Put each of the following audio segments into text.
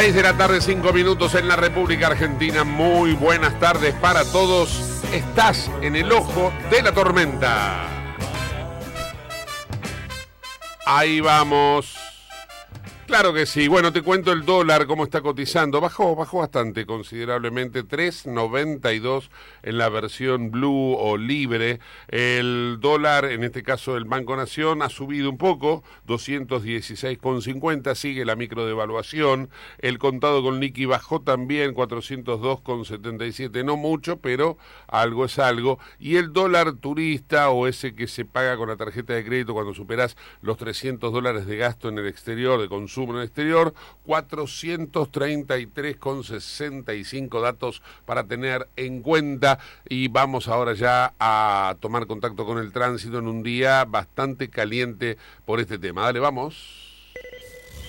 6 de la tarde, 5 minutos en la República Argentina. Muy buenas tardes para todos. Estás en el ojo de la tormenta. Ahí vamos. Claro que sí. Bueno, te cuento el dólar, cómo está cotizando. Bajó, bajó bastante considerablemente. 3.92 en la versión blue o libre. El dólar, en este caso el Banco Nación, ha subido un poco, 216,50. Sigue la microdevaluación. El contado con liqui bajó también, 402,77. No mucho, pero algo es algo. Y el dólar turista o ese que se paga con la tarjeta de crédito cuando superas los 300 dólares de gasto en el exterior de consumo en el exterior, 433,65 datos para tener en cuenta y vamos ahora ya a tomar contacto con el tránsito en un día bastante caliente por este tema. Dale, vamos.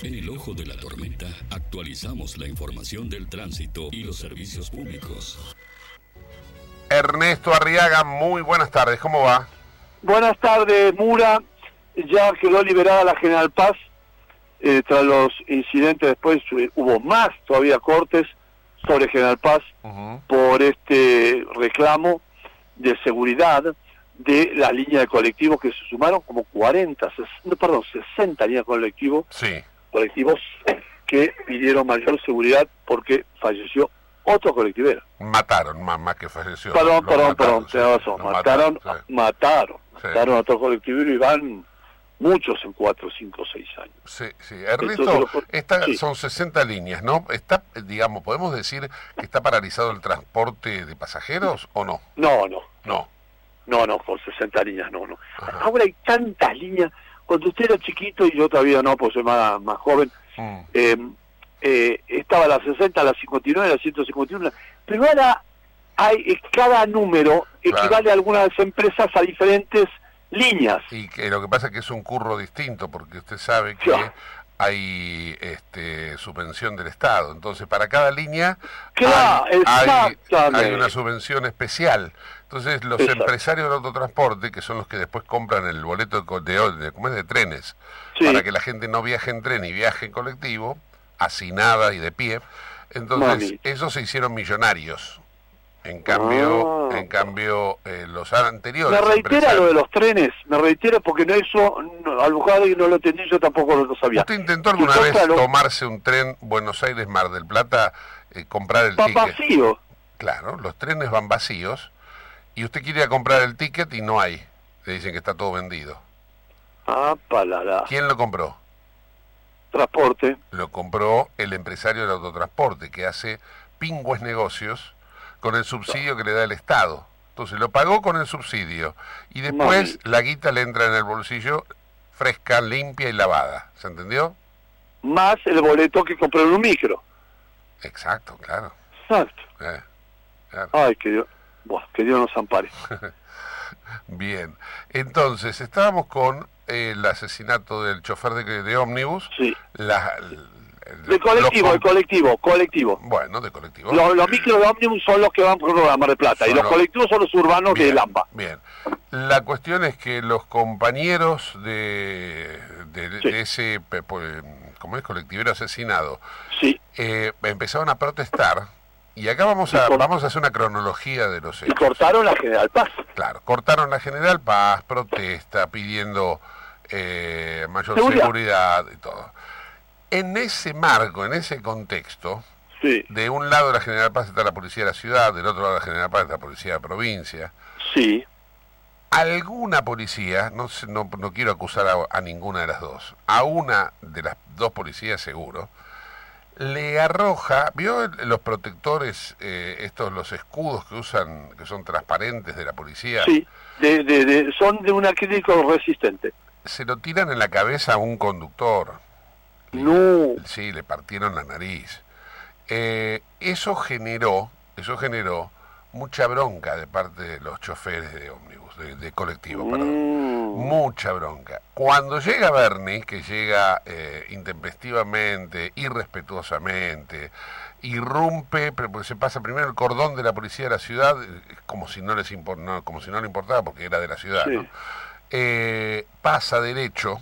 En el ojo de la tormenta actualizamos la información del tránsito y los servicios públicos. Ernesto Arriaga, muy buenas tardes, ¿cómo va? Buenas tardes, Mura. Ya quedó liberada la General Paz eh, tras los incidentes después eh, hubo más todavía cortes sobre General Paz por este reclamo de seguridad de la línea de colectivos que se sumaron como 40, no, perdón, 60 líneas colectivos, colectivos que pidieron mayor seguridad porque falleció otro colectivero. Mataron, más, más que falleció. Perdón, perdón, perdón, razón. Mataron, mataron, mataron, a otro colectivero y van muchos en 4, 5, 6 años. Sí, sí. Ernesto, son 60 líneas, ¿no? Está, digamos, ¿podemos decir que está paralizado el transporte de pasajeros o no? No, no. No. No, no, con 60 líneas no, no. Ahora hay tantas líneas. Cuando usted era chiquito y yo todavía no, pues soy más, más joven, mm. eh, eh, estaba la 60, la 59, la 151, pero ahora hay eh, cada número equivale a algunas empresas a diferentes líneas. Y que lo que pasa es que es un curro distinto, porque usted sabe que hay este, subvención del Estado. Entonces, para cada línea hay, una subvención especial. Entonces, los empresarios del autotransporte, que son los que después compran el boleto de, de, de, de trenes, para que la gente no viaje en tren y viaje en colectivo, nada y de pie, entonces esos se hicieron millonarios. En cambio, ah. en cambio eh, los anteriores. Me reitera lo de los trenes, me reitera porque no eso, no, y no lo entendí, yo tampoco lo sabía. ¿Usted intentó alguna vez tomarse un tren Buenos Aires-Mar del Plata, eh, comprar el ticket? vacío. Claro, los trenes van vacíos y usted quiere comprar el ticket y no hay. Le dicen que está todo vendido. Ah, palada. ¿Quién lo compró? Transporte. Lo compró el empresario del autotransporte que hace pingües negocios con el subsidio que le da el Estado. Entonces lo pagó con el subsidio y después la guita le entra en el bolsillo fresca, limpia y lavada. ¿Se entendió? Más el boleto que compró en un micro. Exacto, claro. Exacto. Eh, Ay, que Dios, que Dios nos ampare. Bien, entonces estábamos con el asesinato del chofer de, de ómnibus, sí. la, de colectivo, de colectivo, colectivo. Bueno, de colectivo. Los, micros de ómnibus son los que van por la Mar de Plata y los colectivos son los urbanos de Lamba. Bien. La cuestión es que los compañeros de, de, ese, como es colectivero asesinado, sí. Eh, empezaron a protestar y acá vamos a, vamos a hacer una cronología de los hechos. Y cortaron la General Paz. Claro, cortaron la General Paz, protesta, pidiendo eh, mayor seguridad. y todo. En ese marco, en ese contexto, de un lado de la General Paz está la policía de la ciudad, del otro lado de la General Paz está la policía de la provincia. Sí. Alguna policía, no, no, no quiero acusar a, ninguna de las dos, a una de las dos policías seguro, le arroja, ¿vio los protectores, eh, estos, los escudos que usan, que son transparentes de la policía? Sí, de, son de un acrílico resistente. Se lo tiran en la cabeza a un conductor. No. Sí, le partieron la nariz. Eh, eso generó, eso generó mucha bronca de parte de los choferes de ómnibus, de, colectivo, perdón. Mm. Mucha bronca. Cuando llega Bernie, que llega eh, intempestivamente, irrespetuosamente, irrumpe, pero pues se pasa primero el cordón de la policía de la ciudad, eh, como si no les como si no le importaba porque era de la ciudad, eh, pasa derecho,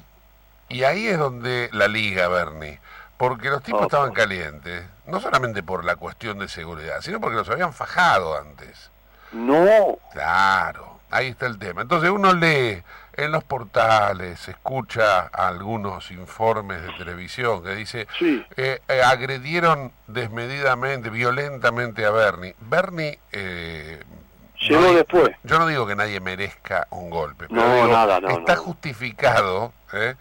y ahí es donde la liga Bernie porque los tipos estaban calientes, no solamente por la cuestión de seguridad, sino porque los habían fajado antes. No. Claro, ahí está el tema. Entonces uno lee en los portales, escucha algunos informes de televisión que dice, eh, eh, agredieron desmedidamente, violentamente a Bernie. Bernie... Eh, Llegó después. Yo no digo que nadie merezca un golpe, pero no, nada, no, está justificado ¿eh?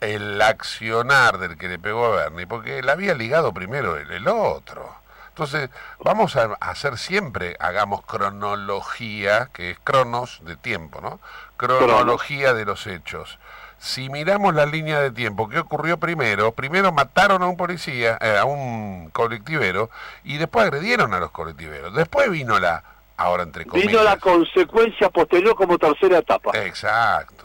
El accionar del que le pegó a Bernie, porque la había ligado primero el, otro. Entonces, vamos a hacer siempre, hagamos cronología, que es cronos de tiempo, ¿no? Cronología de los hechos. Si miramos la línea de tiempo, ¿qué ocurrió primero? Primero mataron a un policía, eh, a un colectivero, y después agredieron a los colectiveros. Después vino la, ahora entre comillas. Vino la consecuencia posterior como tercera etapa. Exacto.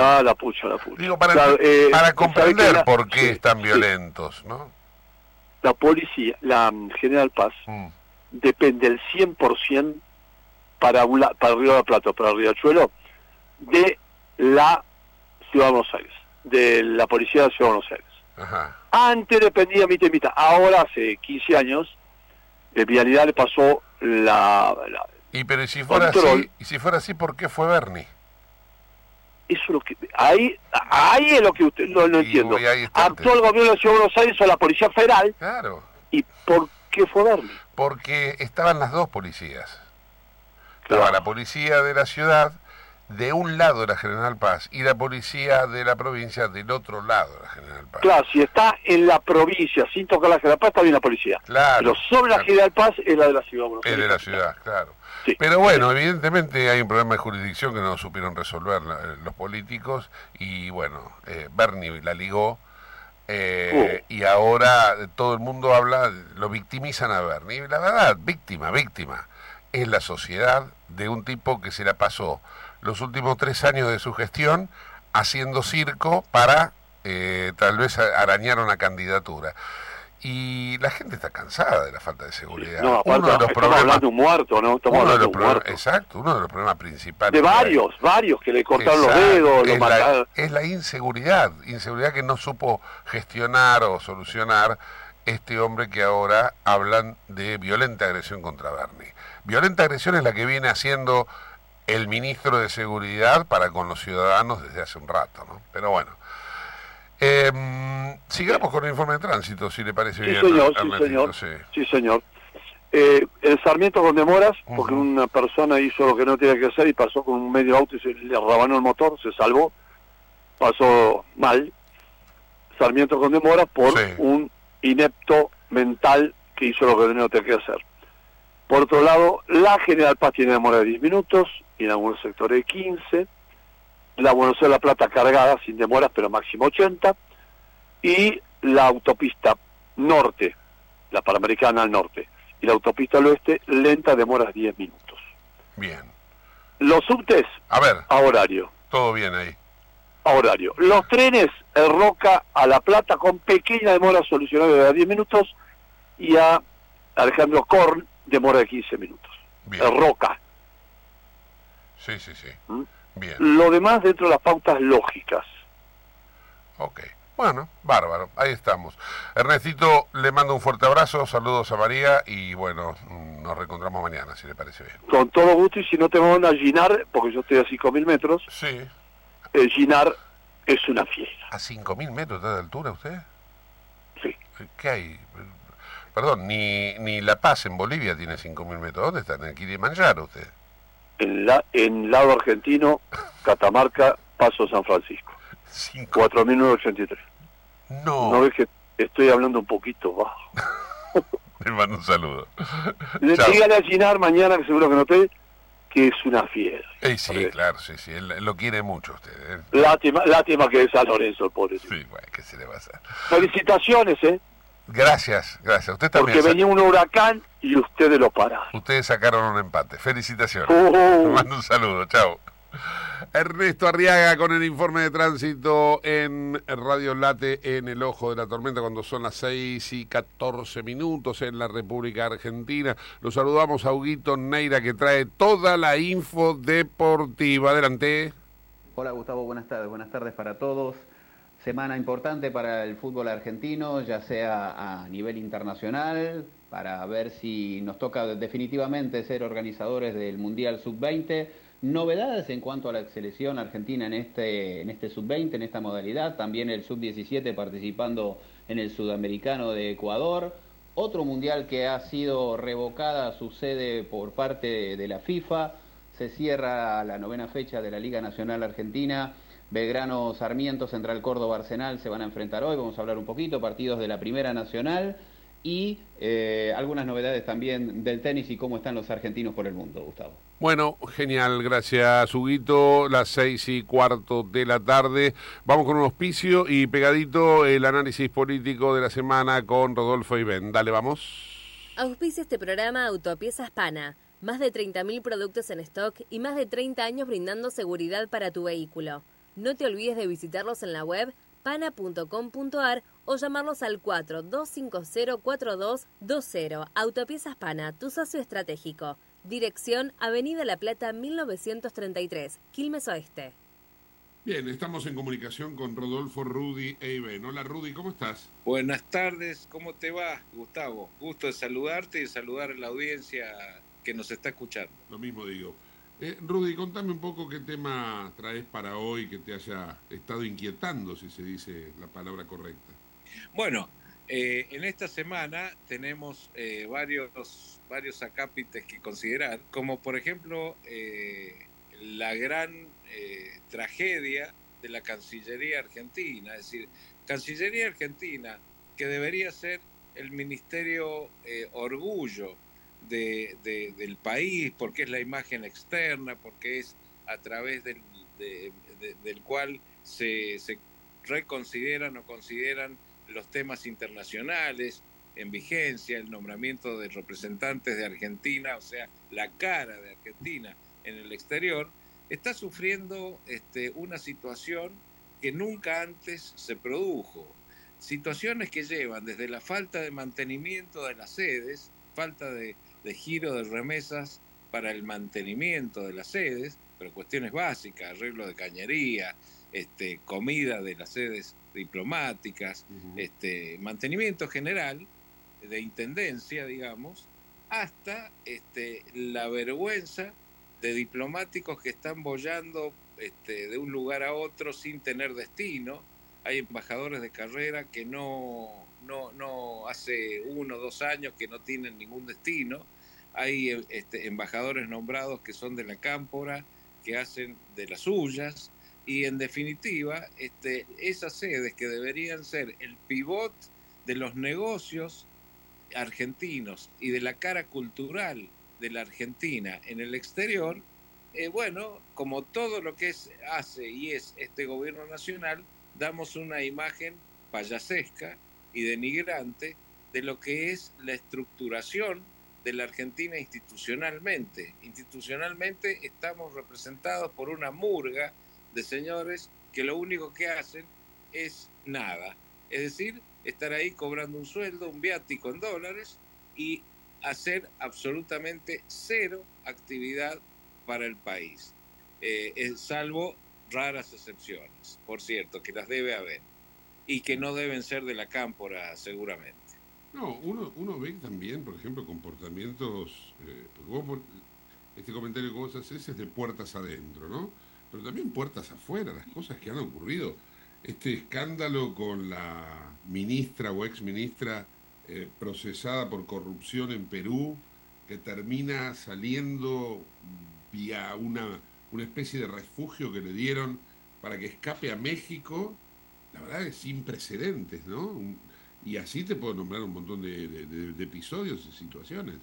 Ah, la pucha, la pucha. Digo, para, eh, comprender por qué están violentos, ¿no? La policía, la mm, General Paz, mm. depende el 100% para, para Río de la Plata, para Riachuelo, de la Ciudad de Buenos Aires, de la policía de la Ciudad de Buenos Aires. Ajá. Antes dependía mitad y mitad. Ahora, hace 15 años, de Vialidad le pasó la... y pero si fuera así, y si fuera así, ¿por qué fue Bernie? Eso es lo que ahí ahí es lo que usted no, lo entiendo. Actuó el gobierno de la Ciudad de Buenos Aires o la Policía Federal. Claro. ¿Y por qué fue Bernie? Porque estaban las dos policías. Estaba la policía de la ciudad de un lado de la General Paz y la policía de la provincia del otro lado de la General Paz. Claro, si está en la provincia sin tocar la General Paz, está bien la policía. Claro. Pero sobre la General Paz es la de la ciudad. Es de la ciudad, claro. Pero bueno, evidentemente hay un problema de jurisdicción que no supieron resolver los políticos y bueno, eh, Bernie la ligó eh, uh. y ahora todo el mundo habla, lo victimizan a Bernie. La verdad, víctima, víctima, es la sociedad de un tipo que se la pasó los últimos tres años de su gestión haciendo circo para eh, tal vez arañar una candidatura y la gente está cansada de la falta de seguridad. No, aparte, uno de los estamos hablando de un muerto, ¿no? Estamos de. Exacto, uno de los problemas principales. De varios, varios que le cortaron los dedos, lo mataron. es la inseguridad, inseguridad que no supo gestionar o solucionar este hombre que ahora hablan de violenta agresión contra Bernie. Violenta agresión es la que viene haciendo el ministro de Seguridad para con los ciudadanos desde hace un rato, ¿no? Pero bueno. Eh, sigamos con el informe de tránsito, si le parece sí, bien. Señor, sí, señor, sí. señor. Eh, el Sarmiento con demoras, porque una persona hizo lo que no tenía que hacer y pasó con un medio auto y se le rabanó el motor, se salvó, pasó mal. Sarmiento con demoras por un inepto mental que hizo lo que no tenía que hacer. Por otro lado, la General Paz tiene demora de 10 minutos y en algunos sectores de 15 la Buenos Aires La Plata cargada sin demoras, pero máximo 80, y la autopista norte, la Panamericana al norte, y la autopista al oeste, lenta, demoras 10 minutos. Bien. Los subtes, a ver, a horario. Todo bien ahí. a horario. Los trenes, el Roca a La Plata con pequeña demora solucionada de 10 minutos y a Alejandro Korn demora de 15 minutos. El Roca. Sí, sí, sí. ¿Mm? Bien. Lo demás dentro de las pautas lógicas. Ok. Bueno, bárbaro, ahí estamos. Ernestito, le mando un fuerte abrazo, saludos a María y bueno, nos reencontramos mañana, si le parece bien. Con todo gusto y si no te van a Ginar, porque yo estoy a 5.000 metros, sí. Eh, Ginar es una fiesta. ¿A 5.000 metros de altura usted? Sí. ¿Qué hay? Perdón, ni, ni La Paz en Bolivia tiene 5.000 metros. ¿Dónde está? ¿En el Kilimanjaro usted? En, la, en lado argentino, Catamarca, Paso San Francisco. 4.983. No. No ves que estoy hablando un poquito bajo. Le mando un saludo. Dígale a Ginar mañana, que seguro que no te que es una fiera. sí, claro, sí, sí, él, lo quiere mucho usted. ¿eh? Lástima, lástima que es San Lorenzo, el pobre. Sí, bueno, ¿qué se le va a hacer? Felicitaciones, ¿eh? Gracias, gracias. Usted también. Porque venía un huracán y ustedes lo pararon. Ustedes sacaron un empate. Felicitaciones. Uh. mando un saludo, chao. Ernesto Arriaga con el informe de tránsito en Radio Late en el ojo de la tormenta cuando son las 6 y 14 minutos en la República Argentina. Los saludamos a Huguito Neira que trae toda la info deportiva. Adelante. Hola Gustavo, buenas tardes. Buenas tardes para todos. Semana importante para el fútbol argentino, ya sea a nivel internacional, para ver si nos toca definitivamente ser organizadores del Mundial Sub-20 Novedades en cuanto a la selección argentina en este, en este sub-20, en esta modalidad, también el sub-17 participando en el sudamericano de Ecuador, otro mundial que ha sido revocada su sede por parte de la FIFA, se cierra la novena fecha de la Liga Nacional Argentina, Belgrano Sarmiento, Central Córdoba Arsenal se van a enfrentar hoy, vamos a hablar un poquito, partidos de la Primera Nacional y eh, algunas novedades también del tenis y cómo están los argentinos por el mundo, Gustavo. Bueno, genial, gracias Huguito, las seis y cuarto de la tarde. Vamos con un auspicio y pegadito el análisis político de la semana con Rodolfo y Ben. Dale, vamos. Auspicia este programa Autopiezas Pana. Más de 30.000 productos en stock y más de 30 años brindando seguridad para tu vehículo. No te olvides de visitarlos en la web pana.com.ar o llamarlos al 42504220. Autopiezas Pana, tu socio estratégico. Dirección Avenida La Plata 1933, Quilmes Oeste. Bien, estamos en comunicación con Rodolfo Rudy Eiben. Hola Rudy, ¿cómo estás? Buenas tardes, ¿cómo te va, Gustavo? Gusto de saludarte y saludar a la audiencia que nos está escuchando. Lo mismo digo. Eh, Rudy, contame un poco qué tema traes para hoy que te haya estado inquietando, si se dice la palabra correcta. Bueno, eh, en esta semana tenemos eh, varios, varios acápites que considerar, como por ejemplo eh, la gran tragedia de la Cancillería Argentina, es decir, Cancillería Argentina, que debería ser el ministerio orgullo del país, porque es la imagen externa, porque es a través del, del cual se, se reconsideran o consideran los temas internacionales en vigencia, el nombramiento de representantes de Argentina, o sea, la cara de Argentina en el exterior, está sufriendo este, una situación que nunca antes se produjo. Situaciones que llevan desde la falta de mantenimiento de las sedes, falta de, de giro de remesas para el mantenimiento de las sedes, pero cuestiones básicas, arreglo de cañería, este, comida de las sedes diplomáticas, este, mantenimiento general de intendencia, digamos, hasta este, la vergüenza de diplomáticos que están bollando este, de un lugar a otro sin tener destino. Hay embajadores de carrera que no, no, no hace uno o dos años que no tienen ningún destino. Hay este, embajadores nombrados que son de la cámpora, que hacen de las suyas y en definitiva este, esas sedes que deberían ser el pivot de los negocios argentinos y de la cara cultural de la Argentina en el exterior, eh, bueno, como todo lo que es, hace y es este gobierno nacional, damos una imagen payasesca y denigrante de lo que es la estructuración de la Argentina institucionalmente. Institucionalmente estamos representados por una murga de señores que lo único que hacen es nada. Es decir, estar ahí cobrando un sueldo, un viático en dólares y hacer absolutamente cero actividad para el país, eh, salvo raras excepciones, por cierto, que las debe haber y que no deben ser de la cámpora seguramente. No, uno, uno ve también, por ejemplo, comportamientos, eh, este comentario que vos haces es de puertas adentro, ¿no? Pero también puertas afuera, las cosas que han ocurrido. Este escándalo con la ministra o ex ministra eh, procesada por corrupción en Perú, que termina saliendo vía una, una especie de refugio que le dieron para que escape a México, la verdad es sin precedentes, ¿no? y así te puedo nombrar un montón de, episodios y situaciones.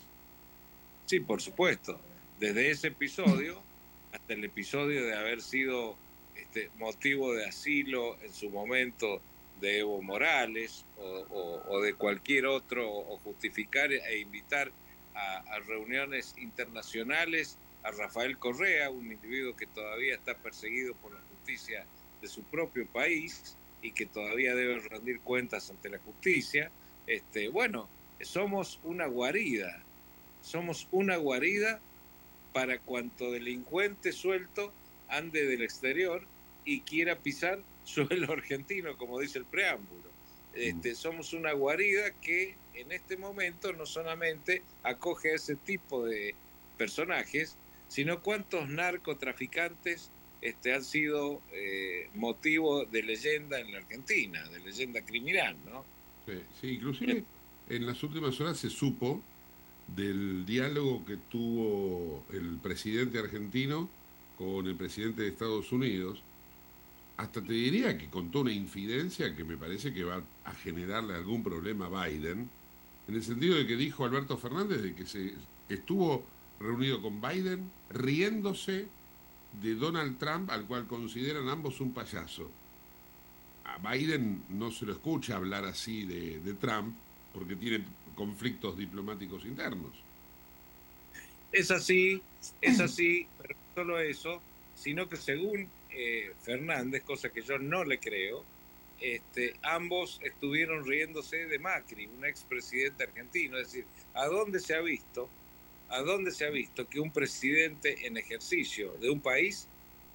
Sí, por supuesto. Desde ese episodio hasta el episodio de haber sido este, motivo de asilo en su momento de Evo Morales o, de cualquier otro, o justificar e invitar a, reuniones internacionales a Rafael Correa, un individuo que todavía está perseguido por la justicia de su propio país y que todavía debe rendir cuentas ante la justicia. Este, bueno, somos una guarida, somos una guarida para cuanto delincuente suelto ande del exterior y quiera pisar suelo argentino, como dice el preámbulo. Este, mm. somos una guarida que en este momento no solamente acoge a ese tipo de personajes, sino cuántos narcotraficantes este, han sido eh, motivo de leyenda en la Argentina, de leyenda criminal, ¿no? Sí, inclusive en las últimas horas se supo del diálogo que tuvo el presidente argentino con el presidente de Estados Unidos, hasta te diría que contó una infidencia que me parece que va a generarle algún problema a Biden, en el sentido de que dijo Alberto Fernández de que se estuvo reunido con Biden riéndose de Donald Trump, al cual consideran ambos un payaso. A Biden no se lo escucha hablar así de, Trump porque tiene conflictos diplomáticos internos. Es así, es así, pero no solo eso, sino que según eh, Fernández, cosa que yo no le creo, este, ambos estuvieron riéndose de Macri, un expresidente argentino. Es decir, ¿a dónde se ha visto? ¿A dónde se ha visto que un presidente en ejercicio de un país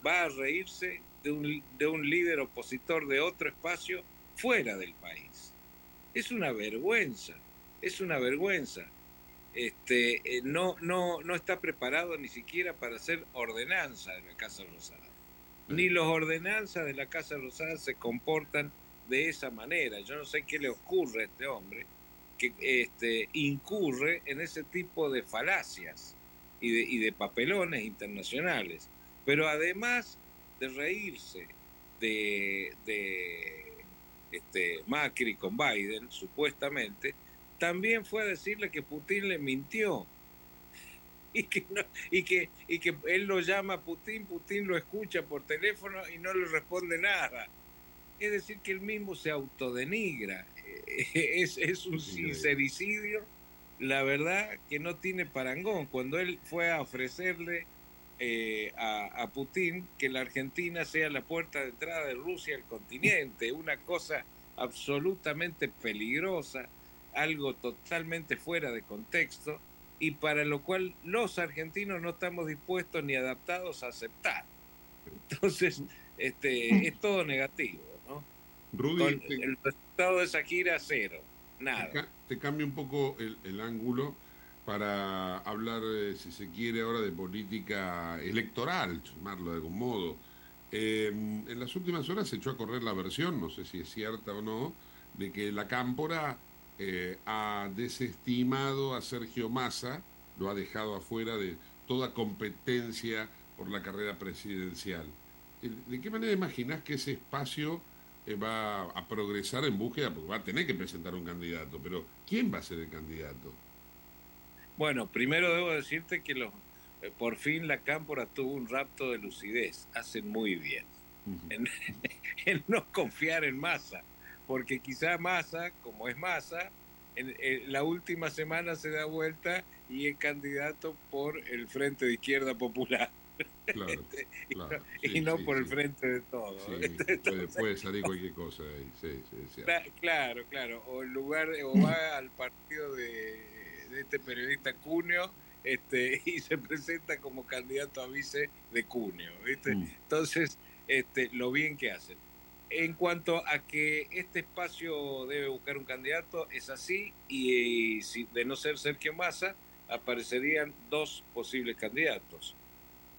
va a reírse de un, de un líder opositor de otro espacio fuera del país? Es una vergüenza, es una vergüenza. Este, eh, no, no, no está preparado ni siquiera para hacer ordenanza de la Casa Rosada. Ni los ordenanzas de la Casa Rosada se comportan de esa manera. Yo no sé qué le ocurre a este hombre que este, incurre en ese tipo de falacias y de, papelones internacionales. Pero además de reírse de, este, Macri con Biden, supuestamente, también fue a decirle que Putin le mintió. Y que, y, que, y que él lo llama a Putin, Putin lo escucha por teléfono y no le responde nada. Es decir, que él mismo se autodenigra. Es, es un sincericidio, la verdad, que no tiene parangón. Cuando él fue a ofrecerle eh, a, a, Putin que la Argentina sea la puerta de entrada de Rusia al continente, una cosa absolutamente peligrosa, algo totalmente fuera de contexto y para lo cual los argentinos no estamos dispuestos ni adaptados a aceptar. Entonces, este, es todo negativo, Rudy, el resultado de esa gira cero, nada. Te, cambio un poco el, ángulo para hablar, eh, si se quiere, ahora de política electoral, llamarlo de algún modo. Eh, en las últimas horas se echó a correr la versión, no sé si es cierta o no, de que la cámpora eh, ha desestimado a Sergio Massa, lo ha dejado afuera de toda competencia por la carrera presidencial. ¿De qué manera imaginás que ese espacio eh, va a progresar en búsqueda? Porque va a tener que presentar un candidato, pero ¿quién va a ser el candidato? Bueno, primero debo decirte que los, eh, por fin la Cámpora tuvo un rapto de lucidez, hacen muy bien, en, no confiar en Massa porque quizá Massa, como es Massa, en, la última semana se da vuelta y es candidato por el Frente de Izquierda Popular. Claro, y no, por el frente de todo. puede, salir cualquier cosa ahí, claro, claro. O en lugar, o va al partido de, este periodista Cunio este, y se presenta como candidato a vice de Cunio. ¿viste? Mm. Entonces, este, lo bien que hacen. En cuanto a que este espacio debe buscar un candidato, es así, y, si, de no ser Sergio Massa, aparecerían dos posibles candidatos.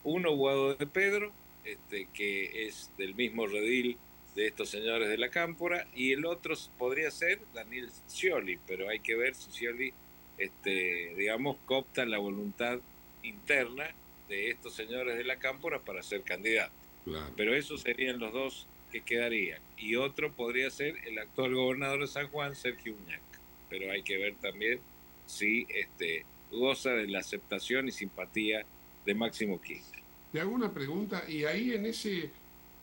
Uno, Guado de Pedro, este, que es del mismo redil de estos señores de la Cámpora, y el otro podría ser Daniel Scioli, pero hay que ver si Scioli, este, digamos, copta la voluntad interna de estos señores de la Cámpora para ser candidato. Pero esos serían los dos que quedarían. Y otro podría ser el actual gobernador de San Juan, Sergio Uñac. Pero hay que ver también si este, goza de la aceptación y simpatía de Máximo Kirchner. Te hago una pregunta, y ahí en ese,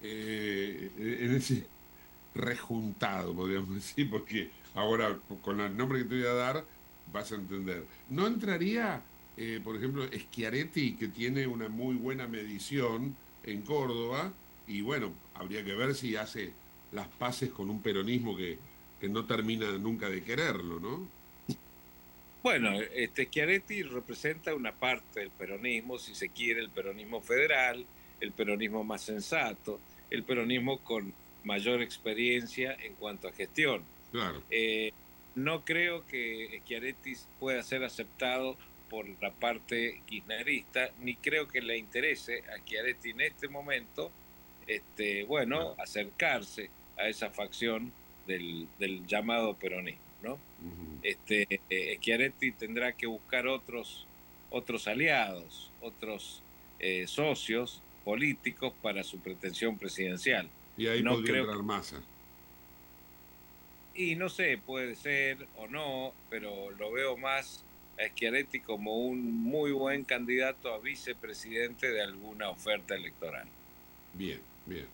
eh, en ese rejuntado, podríamos decir, porque ahora con el nombre que te voy a dar vas a entender. ¿No entraría, eh, por ejemplo, Schiaretti, que tiene una muy buena medición en Córdoba, y bueno, habría que ver si hace las paces con un peronismo que, que no termina nunca de quererlo, ¿no? Bueno, este Schiaretti representa una parte del peronismo, si se quiere, el peronismo federal, el peronismo más sensato, el peronismo con mayor experiencia en cuanto a gestión. Claro. Eh, no creo que Schiaretti pueda ser aceptado por la parte kirchnerista, ni creo que le interese a Schiaretti en este momento, este, bueno, acercarse a esa facción del, del llamado peronismo. ¿No? este, eh, Schiaretti tendrá que buscar otros, otros aliados, otros eh, socios políticos para su pretensión presidencial. Y ahí no podría entrar Massa. Y no sé, puede ser o no, pero lo veo más a Schiaretti como un muy buen candidato a vicepresidente de alguna oferta electoral. Bien, bien.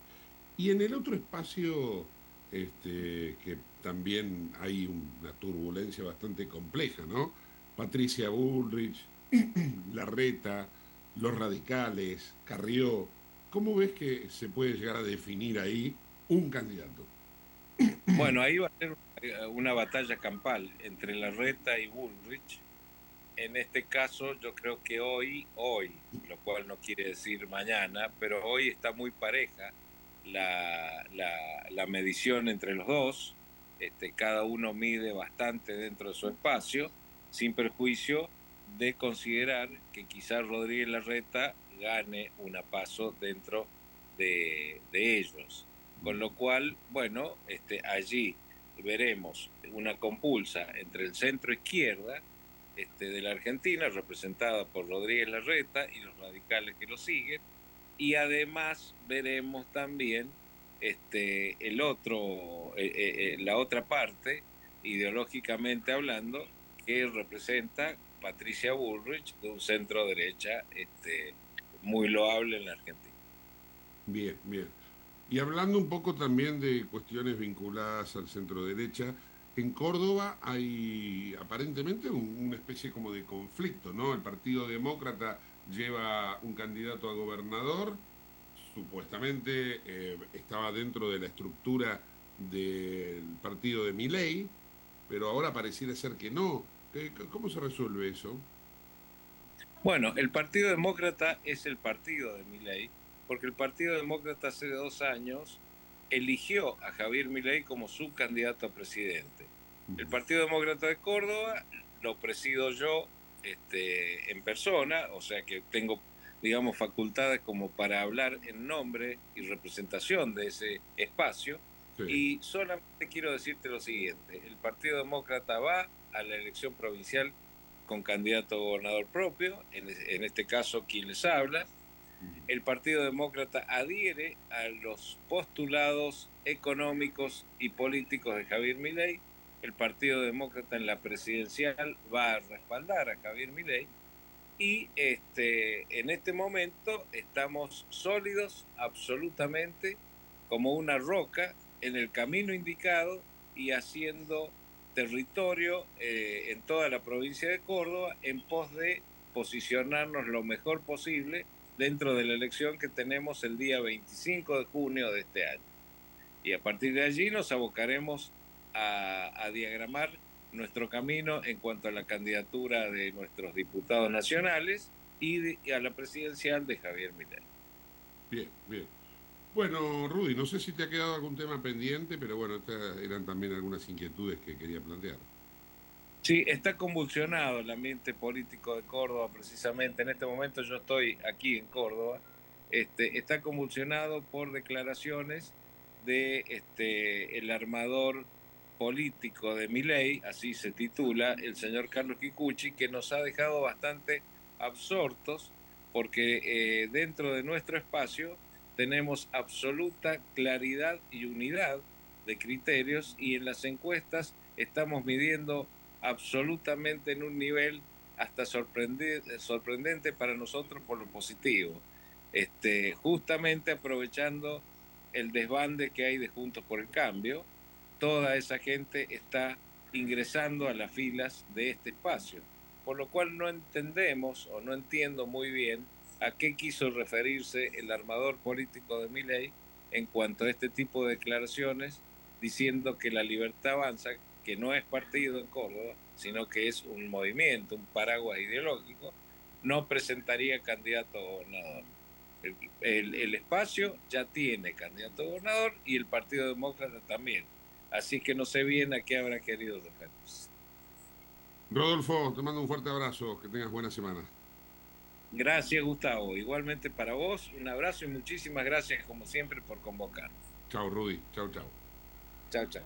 Y en el otro espacio este, que también hay una turbulencia bastante compleja, ¿no? Patricia Bullrich, Larreta, los radicales, Carrió. ¿Cómo ves que se puede llegar a definir ahí un candidato? Bueno, ahí va a ser una batalla campal entre Larreta y Bullrich. En este caso, yo creo que hoy, hoy, lo cual no quiere decir mañana, pero hoy está muy pareja la, la, medición entre los dos, este, cada uno mide bastante dentro de su espacio, sin perjuicio de considerar que quizás Rodríguez Larreta gane un paso dentro de, ellos. Con lo cual, bueno, este, allí veremos una compulsa entre el centro izquierda este, de la Argentina, representada por Rodríguez Larreta y los radicales que lo siguen, y además veremos también este, el otro, eh, eh, eh, la otra parte, ideológicamente hablando, que representa Patricia Bullrich de un centro derecha este, muy loable en la Argentina. Bien, bien. Y hablando un poco también de cuestiones vinculadas al centro derecha, en Córdoba hay aparentemente una especie como de conflicto, ¿no? El Partido Demócrata lleva un candidato a gobernador, supuestamente eh, estaba dentro de la estructura del partido de Miley, pero ahora pareciera ser que no. ¿Cómo se resuelve eso? Bueno, el Partido Demócrata es el partido de Miley, porque el Partido Demócrata hace dos años eligió a Javier Milei como su candidato a presidente. El Partido Demócrata de Córdoba lo presido yo este, en persona, o sea que tengo, digamos, facultades como para hablar en nombre y representación de ese espacio. Y solamente quiero decirte lo siguiente, el Partido Demócrata va a la elección provincial con candidato a gobernador propio, en, en este caso quien les habla. El Partido Demócrata adhiere a los postulados económicos y políticos de Javier Milei. El Partido Demócrata en la presidencial va a respaldar a Javier Milei y este, en este momento estamos sólidos absolutamente como una roca en el camino indicado y haciendo territorio eh, en toda la provincia de Córdoba en pos de posicionarnos lo mejor posible dentro de la elección que tenemos el día 25 de junio de este año. Y a partir de allí nos abocaremos a, diagramar nuestro camino en cuanto a la candidatura de nuestros diputados nacionales y, a la presidencial de Javier Milei. Bien, bien. Bueno, Rudy, no sé si te ha quedado algún tema pendiente, pero bueno, estas eran también algunas inquietudes que quería plantear. Sí, está convulsionado el ambiente político de Córdoba, precisamente. En este momento yo estoy aquí en Córdoba. Este, está convulsionado por declaraciones de este, el armador político de Miley, así se titula, el señor Carlos Kikuchi, que nos ha dejado bastante absortos porque eh, dentro de nuestro espacio tenemos absoluta claridad y unidad de criterios y en las encuestas estamos midiendo absolutamente en un nivel hasta sorprendente para nosotros por lo positivo. Este, justamente aprovechando el desbande que hay de Juntos por el Cambio, toda esa gente está ingresando a las filas de este espacio, por lo cual no entendemos o no entiendo muy bien a qué quiso referirse el armador político de Miley en cuanto a este tipo de declaraciones, diciendo que la libertad avanza, que no es partido en Córdoba, sino que es un movimiento, un paraguas ideológico, no presentaría candidato a gobernador. El, espacio ya tiene candidato a gobernador y el Partido Demócrata también. Así que no sé bien a qué habrá querido referirse. Rodolfo, te mando un fuerte abrazo, que tengas buena semana. Gracias, Gustavo. Igualmente para vos, un abrazo y muchísimas gracias, como siempre, por convocar. Chao, Rudy. Chao, chao. Chao, chao.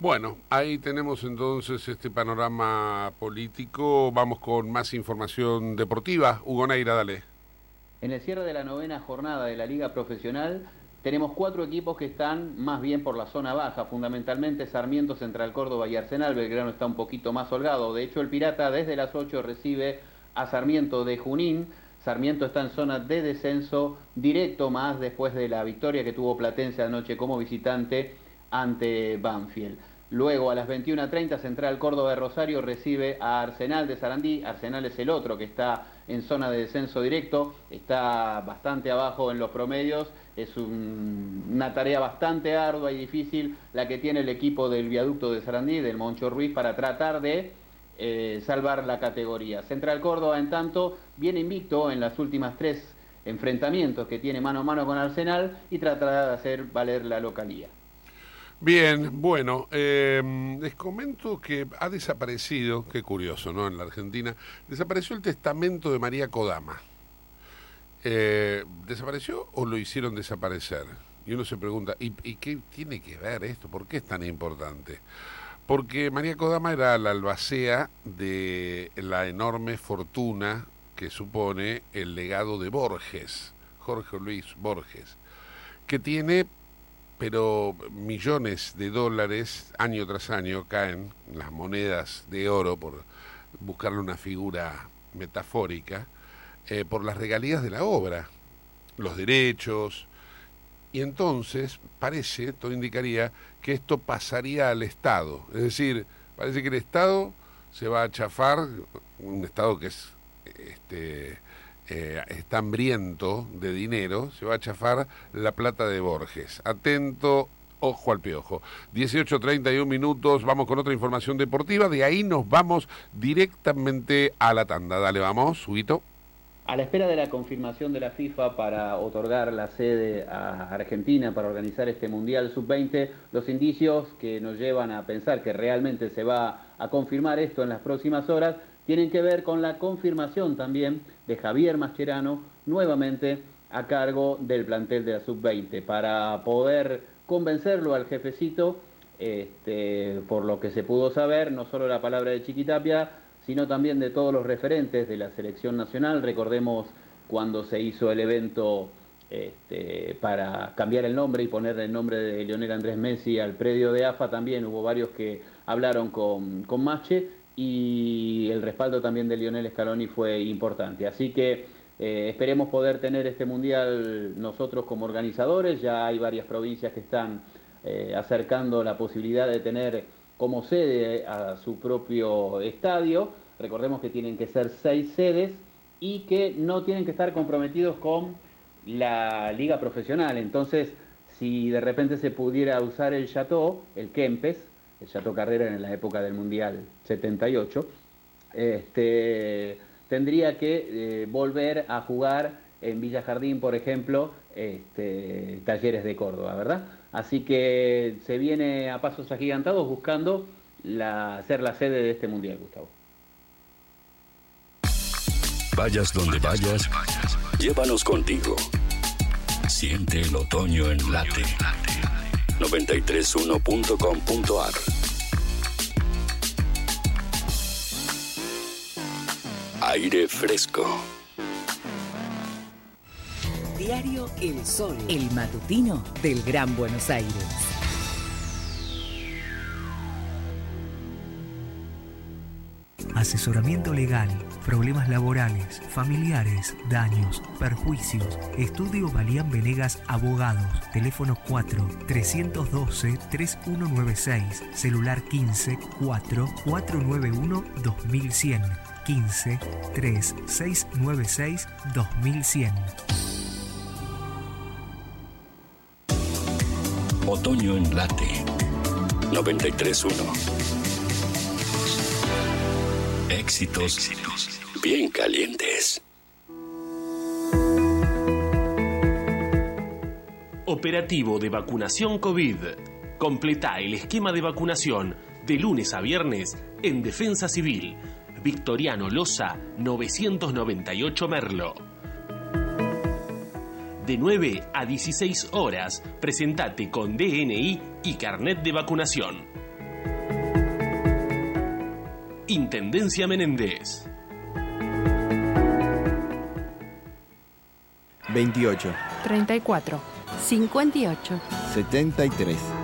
Bueno, ahí tenemos entonces este panorama político. Vamos con más información deportiva. Hugo Neira, dale. En el cierre de la novena jornada de la Liga Profesional, tenemos cuatro equipos que están más bien por la zona baja, fundamentalmente Sarmiento, Central Córdoba y Arsenal. Belgrano está un poquito más holgado. De hecho, el Pirata desde las 8 recibe a Sarmiento de Junín. Sarmiento está en zona de descenso directo más después de la victoria que tuvo Platense anoche como visitante ante Banfield. Luego a las 21.30 Central Córdoba de Rosario recibe a Arsenal de Sarandí. Arsenal es el otro que está en zona de descenso directo, está bastante abajo en los promedios. Es una tarea bastante ardua y difícil la que tiene el equipo del viaducto de Sarandí, del Moncho Ruiz, para tratar de eh, salvar la categoría. Central Córdoba, en tanto, viene invicto en las últimas tres enfrentamientos que tiene mano a mano con Arsenal y tratará de hacer valer la localía. Bien, bueno, em, les comento que ha desaparecido, qué curioso, ¿no? En la Argentina, desapareció el testamento de María Kodama. Eh, ¿Desapareció o lo hicieron desaparecer? Y uno se pregunta, ¿y, qué tiene que ver esto? ¿Por qué es tan importante? Porque María Kodama era la albacea de la enorme fortuna que supone el legado de Borges, Jorge Luis Borges, que tiene pero millones de dólares año tras año caen las monedas de oro, por buscarle una figura metafórica, eh, por las regalías de la obra, los derechos, y entonces parece, todo indicaría, que esto pasaría al Estado. Es decir, parece que el Estado se va a chafar, un Estado que es este, eh, está hambriento de dinero, se va a chafar la plata de Borges. Atento, ojo al piojo. 18.31 minutos, vamos con otra información deportiva, de ahí nos vamos directamente a la tanda. Dale, vamos, Huguito. A la espera de la confirmación de la FIFA para otorgar la sede a Argentina para organizar este Mundial Sub-20, los indicios que nos llevan a pensar que realmente se va a confirmar esto en las próximas horas tienen que ver con la confirmación también de Javier Mascherano nuevamente a cargo del plantel de la sub-20 para poder convencerlo al jefecito, este, por lo que se pudo saber, no solo la palabra de Chiquitapia, sino también de todos los referentes de la selección nacional. Recordemos cuando se hizo el evento este, para cambiar el nombre y poner el nombre de Lionel Andrés Messi al predio de AFA, también hubo varios que hablaron con, con Mache y el respaldo también de Lionel Scaloni fue importante. Así que eh, esperemos poder tener este mundial nosotros como organizadores. Ya hay varias provincias que están eh, acercando la posibilidad de tener como sede a su propio estadio. Recordemos que tienen que ser seis sedes y que no tienen que estar comprometidos con la liga profesional. Entonces, si de repente se pudiera usar el Chateau, el Kempes, Chateau Carrera en la época del Mundial 78, este, tendría que eh, volver a jugar en Villa Jardín, por ejemplo, este, Talleres de Córdoba, ¿verdad? Así que se viene a pasos agigantados buscando ser la sede de este Mundial, Gustavo. Vayas donde vayas, llévanos contigo. Siente el otoño en late. 931.com.ar Aire fresco. Diario El Sol, el matutino del Gran Buenos Aires. asesoramiento legal, problemas laborales, familiares, daños, perjuicios. Estudio Valían Venegas Abogados. Teléfono 4 312 3196. Celular 15 4 491 2100. 15 3 696 2100. Otoño en Late 931 Éxitos, bien calientes. Operativo de vacunación COVID. Completa el esquema de vacunación de lunes a viernes en Defensa Civil. Victoriano Loza, 998 Merlo. De 9 a 16 horas, presentate con DNI y carnet de vacunación. Intendencia Menéndez. 28. 34. 58. 73.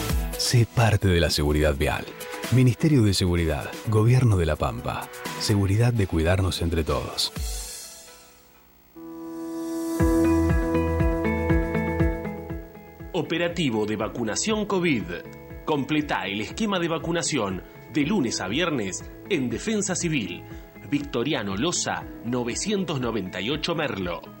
Sé parte de la seguridad vial. Ministerio de Seguridad, Gobierno de la Pampa. Seguridad de cuidarnos entre todos. Operativo de vacunación COVID. Completa el esquema de vacunación de lunes a viernes en Defensa Civil. Victoriano Loza, 998 Merlo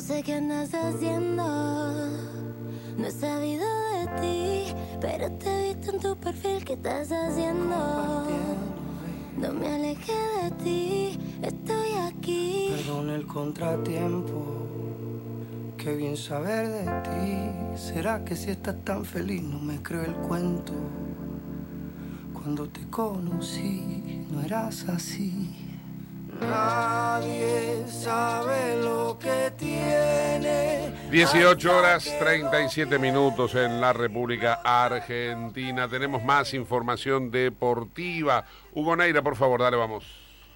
No sé qué andas haciendo, no he sabido de ti, pero te he visto en tu perfil que estás haciendo. No me alejé de ti, estoy aquí. Perdón el contratiempo, qué bien saber de ti. ¿Será que si estás tan feliz no me creo el cuento? Cuando te conocí no eras así. Nadie sabe lo que tiene. 18 horas 37 minutos en la República Argentina. Tenemos más información deportiva. Hugo Neira, por favor, dale, vamos.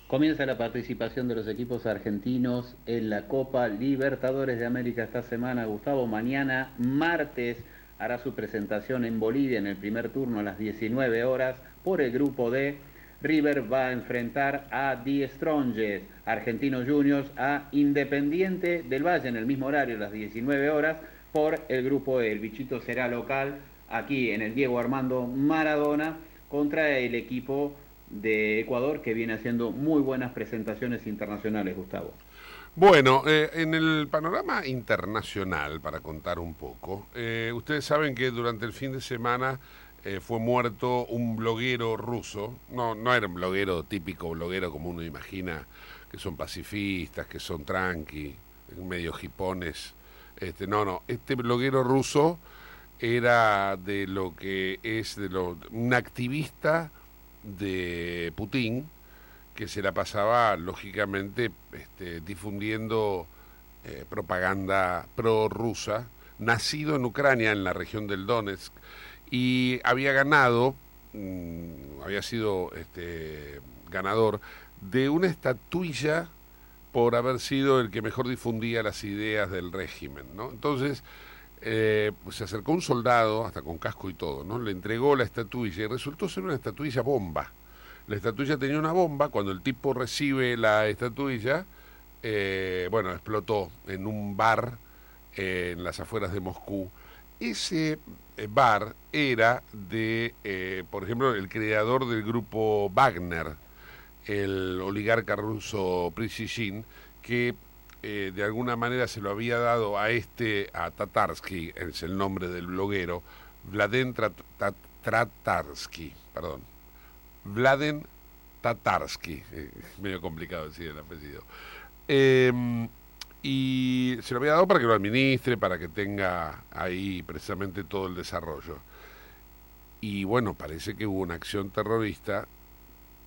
Comienza la participación de los equipos argentinos en la Copa Libertadores de América esta semana. Gustavo, mañana, martes, hará su presentación en Bolivia en el primer turno a las 19 horas por el grupo D River va a enfrentar a Die Strongest, Argentinos Juniors a Independiente del Valle en el mismo horario, las 19 horas, por el grupo El Bichito será local, aquí en el Diego Armando Maradona, contra el equipo de Ecuador que viene haciendo muy buenas presentaciones internacionales, Gustavo. Bueno, eh, en el panorama internacional, para contar un poco, eh, ustedes saben que durante el fin de semana eh, fue muerto un bloguero ruso, no, no era un bloguero típico bloguero como uno imagina, que son pacifistas, que son tranqui, medio jipones, este, no, no, este bloguero ruso era de lo que es de lo, un activista de Putin, que se la pasaba, lógicamente, este, difundiendo eh, propaganda prorrusa, nacido en Ucrania, en la región del Donetsk, y había ganado, mm, había sido este, ganador de una estatuilla por haber sido el que mejor difundía las ideas del régimen, ¿no? Entonces, pues se acercó un soldado, hasta con casco y todo, ¿no? Le entregó la estatuilla y resultó ser una estatuilla bomba. La estatuilla tenía una bomba, cuando el tipo recibe la estatuilla, eh, bueno, explotó en un bar eh, en las afueras de Moscú. Ese bar era de, por ejemplo, el creador del grupo Wagner, el oligarca ruso Prigozhin, que de alguna manera se lo había dado a este, a Tatarsky, es el nombre del bloguero, Vladen Tratarsky, perdón, Vladen Tatarsky, eh, medio complicado decir el apellido. Y se lo había dado para que lo administre, para que tenga ahí precisamente todo el desarrollo. Y bueno, parece que hubo una acción terrorista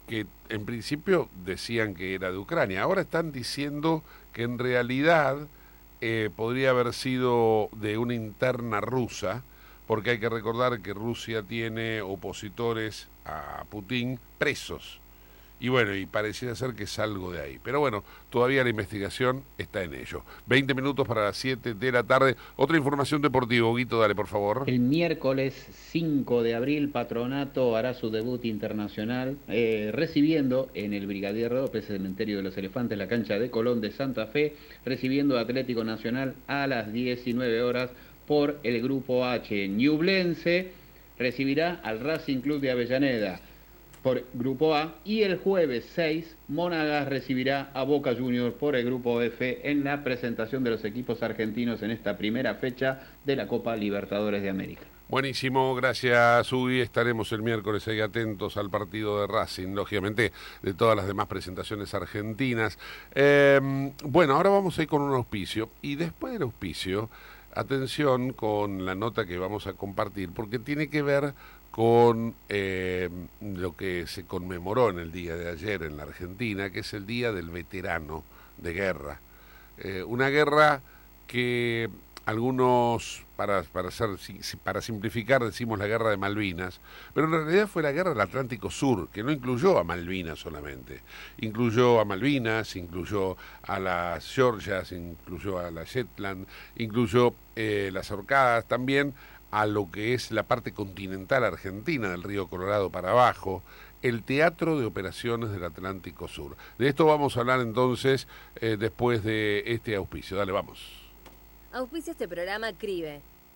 que en principio decían que era de Ucrania. Ahora están diciendo que en realidad eh, podría haber sido de una interna rusa, porque hay que recordar que Rusia tiene opositores a Putin presos. Y bueno, y pareciera ser que es algo de ahí. Pero bueno, todavía la investigación está en ello. 20 minutos para las 7 de la tarde. Otra información deportiva, Guito, dale por favor. El miércoles 5 de abril, Patronato hará su debut internacional eh, recibiendo en el Brigadier López Cementerio de los Elefantes, la cancha de Colón de Santa Fe, recibiendo Atlético Nacional a las 19 horas por el Grupo H. Ñublense recibirá al Racing Club de Avellaneda por Grupo A y el jueves 6 Monagas recibirá a Boca Juniors por el Grupo F en la presentación de los equipos argentinos en esta primera fecha de la Copa Libertadores de América. Buenísimo, gracias Uy. Estaremos el miércoles ahí atentos al partido de Racing, lógicamente, de todas las demás presentaciones argentinas. Em, bueno, ahora vamos a ir con un auspicio y después del auspicio atención con la nota que vamos a compartir, porque tiene que ver con eh, lo que se conmemoró en el día de ayer en la Argentina, que es el Día del Veterano de Guerra. Eh, una guerra que algunos, para, para, para simplificar, decimos la guerra de Malvinas, pero en realidad fue la guerra del Atlántico Sur, que no incluyó a Malvinas solamente, incluyó a Malvinas, incluyó a las Georgias, incluyó a la Shetland, incluyó eh, las Orcadas, también a lo que es la parte continental argentina del río Colorado para abajo, el Teatro de Operaciones del Atlántico Sur. De esto vamos a hablar entonces eh, después de este auspicio. Dale, vamos. Auspicia este programa CRIBE.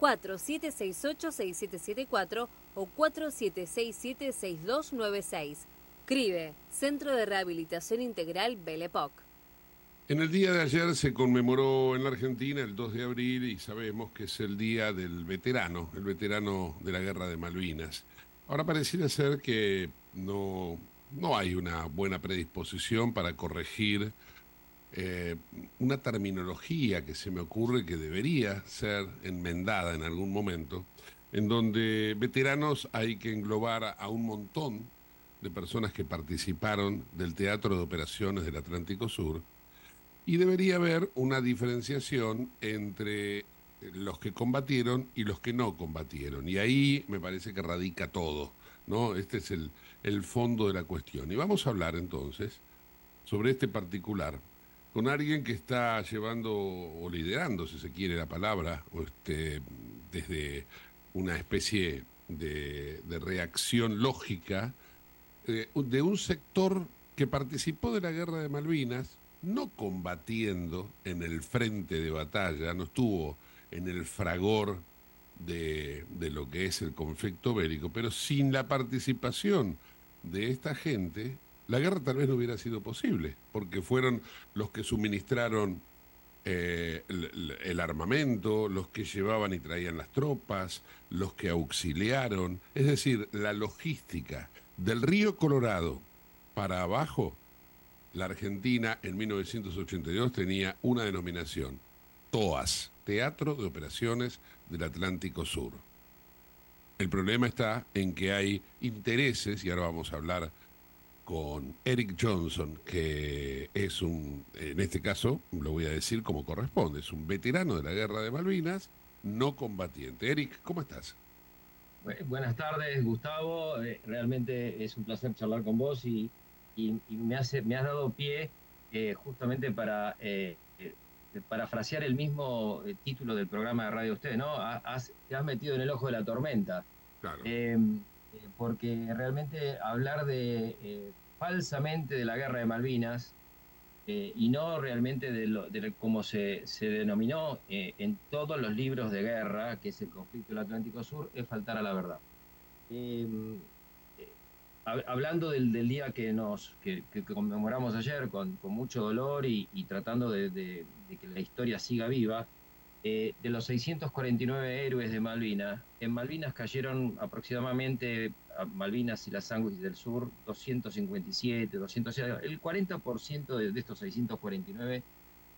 4768-6774 o 4767-6296. CRIBE, Centro de Rehabilitación Integral Belepoc. En el día de ayer se conmemoró en la Argentina el 2 de abril y sabemos que es el día del veterano, el veterano de la guerra de Malvinas. Ahora pareciera ser que no, no hay una buena predisposición para corregir eh, una terminología que se me ocurre que debería ser enmendada en algún momento, en donde veteranos hay que englobar a un montón de personas que participaron del Teatro de Operaciones del Atlántico Sur, y debería haber una diferenciación entre los que combatieron y los que no combatieron. Y ahí me parece que radica todo, ¿no? Este es el, el fondo de la cuestión. Y vamos a hablar entonces sobre este particular con alguien que está llevando o liderando, si se quiere la palabra, o este, desde una especie de, reacción lógica eh, de un sector que participó de la guerra de Malvinas, no combatiendo en el frente de batalla, no estuvo en el fragor de, de, lo que es el conflicto bélico, pero sin la participación de esta gente, la guerra tal vez no hubiera sido posible, porque fueron los que suministraron eh, el, armamento, los que llevaban y traían las tropas, los que auxiliaron, es decir, la logística del río Colorado para abajo, la Argentina en 1982 tenía una denominación, TOAS, Teatro de Operaciones del Atlántico Sur. El problema está en que hay intereses, y ahora vamos a hablar con Eric Johnson, que es un, en este caso, lo voy a decir como corresponde, es un veterano de la guerra de Malvinas, no combatiente. Eric, ¿cómo estás? Buenas tardes, Gustavo. Eh, realmente es un placer charlar con vos y, me, hace, me has dado pie eh, justamente para eh, parafrasear el mismo título del programa de radio usted, ¿no? Has, te has metido en el ojo de la tormenta. Claro. Eh, porque realmente hablar de eh, falsamente de la guerra de Malvinas eh, y no realmente de, lo, de cómo se, se denominó en todos los libros de guerra, que es el conflicto del Atlántico Sur, es faltar a la verdad. hablando del, del, día que nos que, conmemoramos ayer con, con mucho dolor y, y tratando de, de, que la historia siga viva, eh, de los 649 héroes de Malvinas, en Malvinas cayeron aproximadamente, Malvinas y las Sándwiches del Sur, 257, 200, el 40% de, estos 649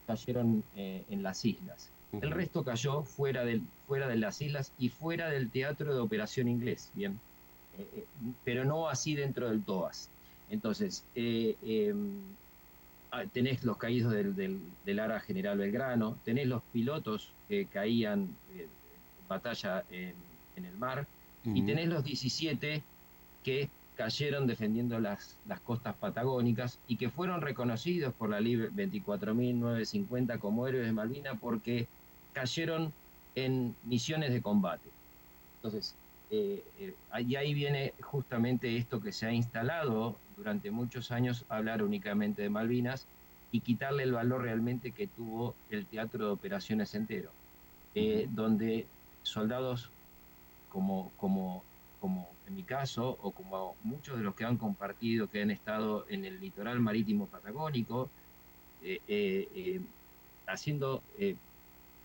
cayeron eh, en las islas. El resto cayó fuera, del, fuera de las islas y fuera del teatro de operación inglés, bien, eh, pero no así dentro del TOAS. Entonces, em, Ah, tenés los caídos del, del, ARA General Belgrano, tenés los pilotos que caían en batalla en, el mar, y tenés los 17 que cayeron defendiendo las, las costas patagónicas y que fueron reconocidos por la LIB 24.950 como héroes de Malvina porque cayeron en misiones de combate. Entonces, eh, eh, y ahí viene justamente esto que se ha instalado durante muchos años, hablar únicamente de Malvinas y quitarle el valor realmente que tuvo el teatro de operaciones entero, eh, donde soldados como, como, como en mi caso, o como muchos de los que han compartido, que han estado en el litoral marítimo patagónico, haciendo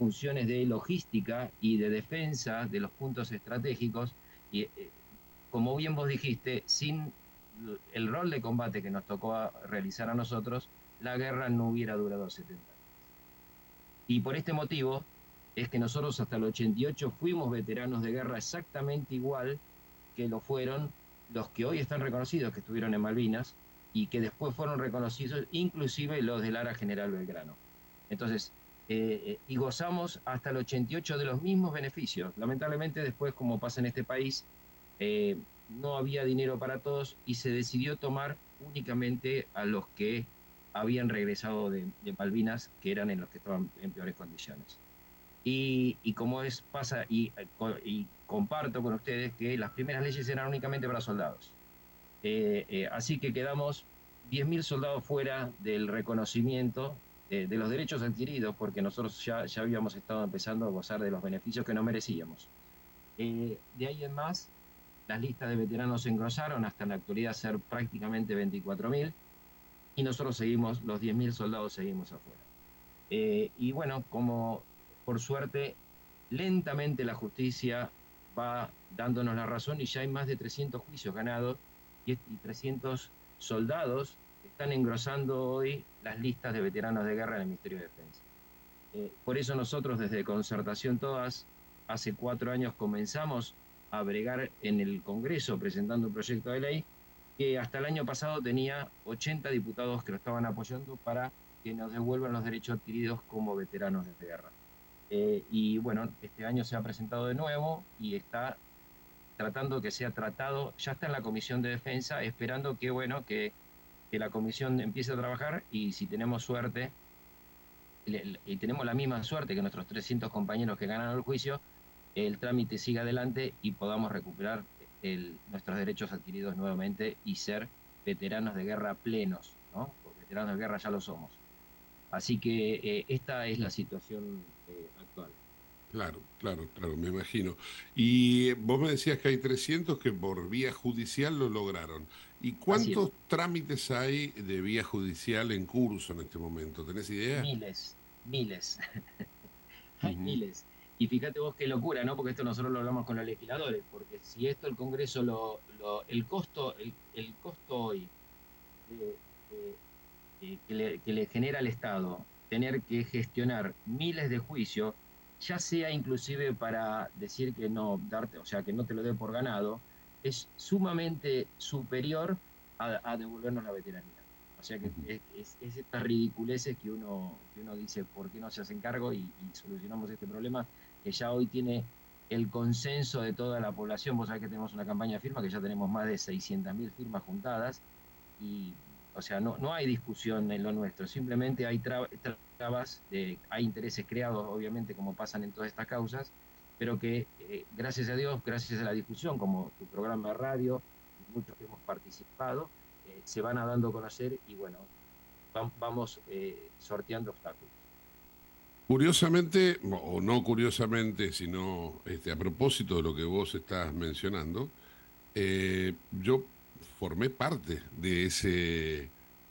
funciones de logística y de defensa de los puntos estratégicos y, eh, como bien vos dijiste, sin el rol de combate que nos tocó realizar a nosotros, la guerra no hubiera durado 70 años. Y por este motivo es que nosotros hasta el 88 fuimos veteranos de guerra exactamente igual que lo fueron los que hoy están reconocidos, que estuvieron en Malvinas, y que después fueron reconocidos, inclusive los del ARA General Belgrano. Entonces, eh, y gozamos hasta el 88 de los mismos beneficios. Lamentablemente después, como pasa en este país, eh, no había dinero para todos y se decidió tomar únicamente a los que habían regresado de, Malvinas, que eran en los que estaban en peores condiciones. Y, como es, pasa, y, y, comparto con ustedes que las primeras leyes eran únicamente para soldados. Eh, así que quedamos 10.000 soldados fuera del reconocimiento de los derechos adquiridos, porque nosotros ya, ya habíamos estado empezando a gozar de los beneficios que no merecíamos. Eh, de ahí en más, las listas de veteranos se engrosaron hasta en la actualidad ser prácticamente 24.000 y nosotros seguimos, los 10.000 soldados seguimos afuera. Eh, y bueno, como por suerte, lentamente la justicia va dándonos la razón y ya hay más de 300 juicios ganados y, y 300 soldados están engrosando hoy las listas de veteranos de guerra en el Ministerio de Defensa. Eh, por eso nosotros desde Concertación Todas, hace cuatro años comenzamos a bregar en el Congreso presentando un proyecto de ley que hasta el año pasado tenía 80 diputados que lo estaban apoyando para que nos devuelvan los derechos adquiridos como veteranos de guerra. Eh, y bueno, este año se ha presentado de nuevo y está tratando que sea tratado, ya está en la Comisión de Defensa, esperando que, bueno, que, que la Comisión empiece a trabajar y si tenemos suerte, y tenemos la misma suerte que nuestros 300 compañeros que ganaron el juicio, el trámite siga adelante y podamos recuperar nuestros derechos adquiridos nuevamente y ser veteranos de guerra plenos, ¿no? Porque veteranos de guerra ya lo somos. Así que eh, esta es la situación eh, actual. Claro, claro, claro, me imagino. Y vos me decías que hay 300 que por vía judicial lo lograron. ¿Y cuántos trámites hay de vía judicial en curso en este momento? ¿Tenés idea? Miles, miles. hay miles. Y fíjate vos qué locura, ¿no? Porque esto nosotros lo hablamos con los legisladores, porque si esto el Congreso lo, el costo, el, costo hoy que, le, genera al Estado tener que gestionar miles de juicios, ya sea inclusive para decir que no darte, o sea, que no te lo dé por ganado, es sumamente superior a, devolvernos la veteranía. O sea que es, es, ridiculeces que uno, que uno dice, ¿por qué no se hacen cargo y solucionamos este problema? Que ya hoy tiene el consenso de toda la población. Vos sabés que tenemos una campaña de firma que ya tenemos más de 600.000 firmas juntadas y, o sea, no, no hay discusión en lo nuestro, simplemente hay trabas, hay intereses creados, obviamente, como pasan en todas estas causas, pero que eh, gracias a Dios, gracias a la discusión, como tu programa de radio, muchos que hemos participado, eh, se van a dando a conocer y bueno, vamos eh, sorteando obstáculos. Curiosamente, o no curiosamente, sino este, a propósito de lo que vos estás mencionando, eh, yo formé parte de ese,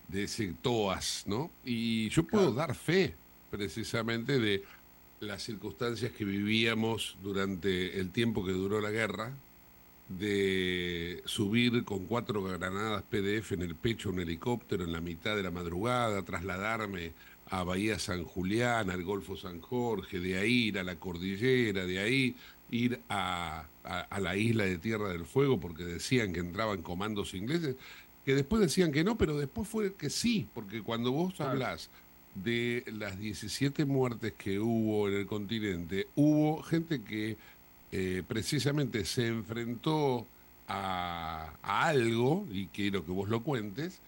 de ese TOAS, ¿no? Y yo puedo dar fe precisamente de las circunstancias que vivíamos durante el tiempo que duró la guerra, de subir con cuatro granadas PDF en el pecho un helicóptero en la mitad de la madrugada, trasladarme a Bahía San Julián, al Golfo San Jorge, de ahí ir a la cordillera, de ahí ir a, la isla de Tierra del Fuego porque decían que entraban comandos ingleses, que después decían que no, pero después fue que sí, porque cuando vos hablas de las 17 muertes que hubo en el continente, hubo gente que eh, precisamente se enfrentó a, a algo, y quiero que vos lo cuentes,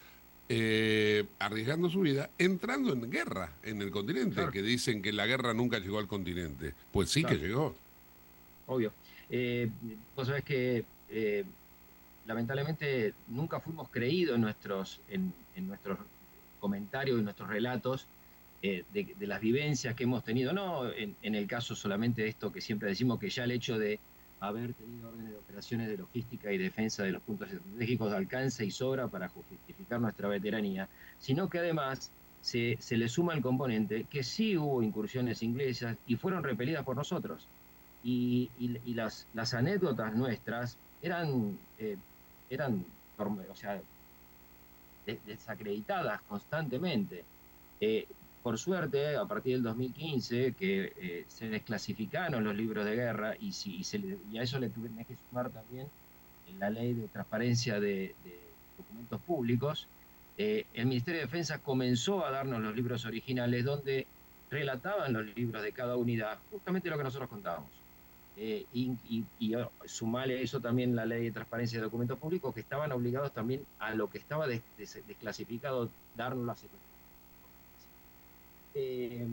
eh, arriesgando su vida, entrando en guerra en el continente, que dicen que la guerra nunca llegó al continente. Pues sí que llegó. Obvio. Eh, vos sabés que eh, lamentablemente nunca fuimos creídos en nuestros, en, nuestros comentarios y nuestros relatos de, las vivencias que hemos tenido, no en, en, el caso solamente de esto que siempre decimos que ya el hecho de haber tenido órdenes de operaciones de logística y defensa de los puntos estratégicos de alcance y sobra para justificar nuestra veteranía, sino que además se, le suma el componente que sí hubo incursiones inglesas y fueron repelidas por nosotros. Y, las, las anécdotas nuestras eran, eh, eran o sea, desacreditadas constantemente. Eh, por suerte, a partir del 2015, que eh, se desclasificaron los libros de guerra y, si, y, a eso le tuvimos que sumar también la ley de transparencia de, documentos públicos, eh, el Ministerio de Defensa comenzó a darnos los libros originales donde relataban los libros de cada unidad, justamente lo que nosotros contábamos. Eh, y, y, sumale eso también la ley de transparencia de documentos públicos, que estaban obligados también a lo que estaba desclasificado, darnos la secuencia eh,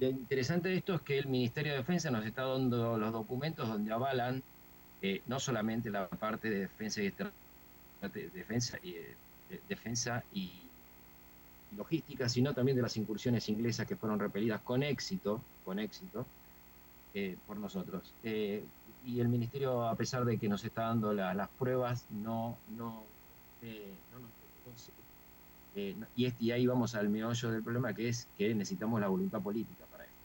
lo interesante de esto es que el Ministerio de Defensa nos está dando los documentos donde avalan eh, no solamente la parte de defensa y defensa y, eh, defensa y, logística, sino también de las incursiones inglesas que fueron repelidas con éxito, con éxito por nosotros. y el Ministerio, a pesar de que nos está dando las pruebas, no, no, no nos eh, y, ahí vamos al meollo del problema, que es que necesitamos la voluntad política para esto.